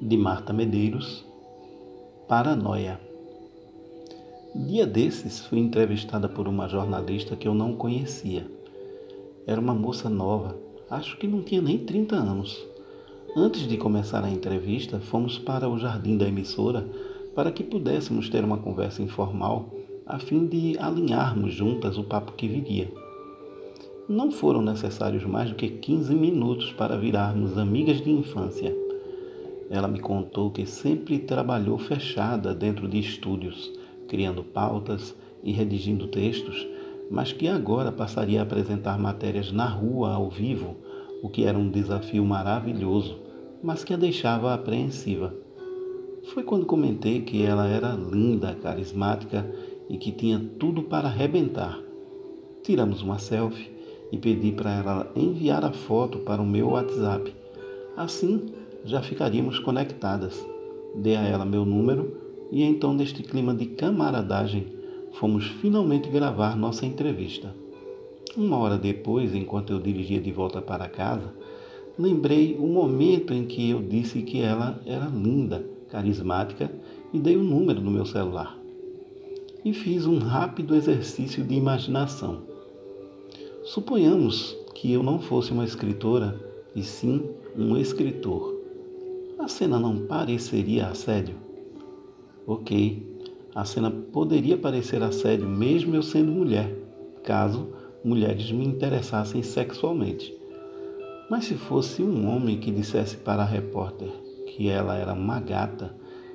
de Marta Medeiros, Paranoia. Dia desses fui entrevistada por uma jornalista que eu não conhecia. Era uma moça nova, acho que não tinha nem 30 anos. Antes de começar a entrevista, fomos para o jardim da emissora para que pudéssemos ter uma conversa informal a fim de alinharmos juntas o papo que viria. Não foram necessários mais do que 15 minutos para virarmos amigas de infância. Ela me contou que sempre trabalhou fechada dentro de estúdios, criando pautas e redigindo textos, mas que agora passaria a apresentar matérias na rua, ao vivo, o que era um desafio maravilhoso, mas que a deixava apreensiva. Foi quando comentei que ela era linda, carismática e que tinha tudo para arrebentar. Tiramos uma selfie e pedi para ela enviar a foto para o meu WhatsApp. Assim, já ficaríamos conectadas. Dei a ela meu número e então, neste clima de camaradagem, fomos finalmente gravar nossa entrevista. Uma hora depois, enquanto eu dirigia de volta para casa, lembrei o momento em que eu disse que ela era linda, carismática e dei o número no meu celular. E fiz um rápido exercício de imaginação. Suponhamos que eu não fosse uma escritora e sim um escritor. A cena não pareceria assédio? Ok, a cena poderia parecer assédio mesmo eu sendo mulher, caso mulheres me interessassem sexualmente. Mas se fosse um homem que dissesse para a repórter que ela era uma gata,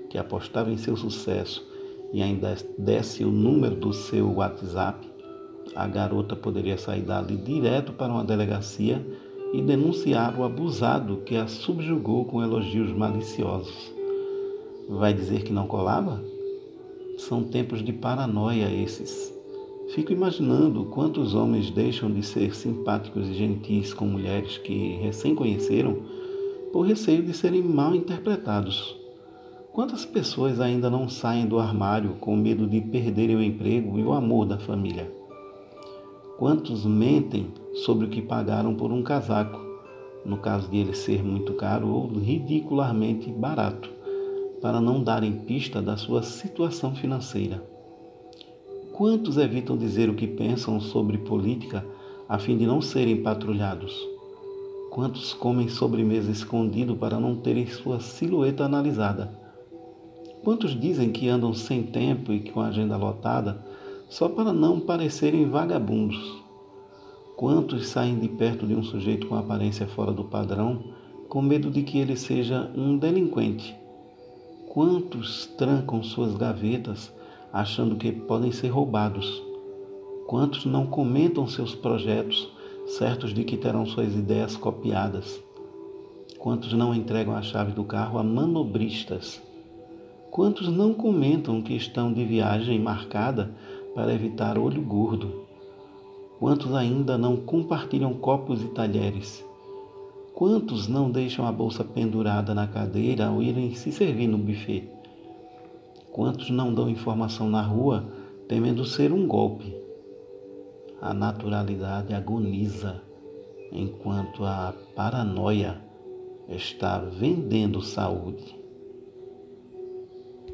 que apostava em seu sucesso e ainda desse o número do seu WhatsApp, a garota poderia sair dali direto para uma delegacia e denunciar o abusado que a subjugou com elogios maliciosos. Vai dizer que não colava? São tempos de paranoia esses. Fico imaginando quantos homens deixam de ser simpáticos e gentis com mulheres que recém conheceram por receio de serem mal interpretados. Quantas pessoas ainda não saem do armário com medo de perderem o emprego e o amor da família? Quantos mentem sobre o que pagaram por um casaco, no caso de ele ser muito caro ou ridicularmente barato, para não darem pista da sua situação financeira? Quantos evitam dizer o que pensam sobre política a fim de não serem patrulhados? Quantos comem sobremesa escondido para não terem sua silhueta analisada? Quantos dizem que andam sem tempo e com a agenda lotada só para não parecerem vagabundos? Quantos saem de perto de um sujeito com aparência fora do padrão com medo de que ele seja um delinquente? Quantos trancam suas gavetas achando que podem ser roubados? Quantos não comentam seus projetos certos de que terão suas ideias copiadas? Quantos não entregam a chave do carro a manobristas? Quantos não comentam que estão de viagem marcada para evitar olho gordo? Quantos ainda não compartilham copos e talheres? Quantos não deixam a bolsa pendurada na cadeira ao irem se servir no buffet? Quantos não dão informação na rua temendo ser um golpe? A naturalidade agoniza enquanto a paranoia está vendendo saúde.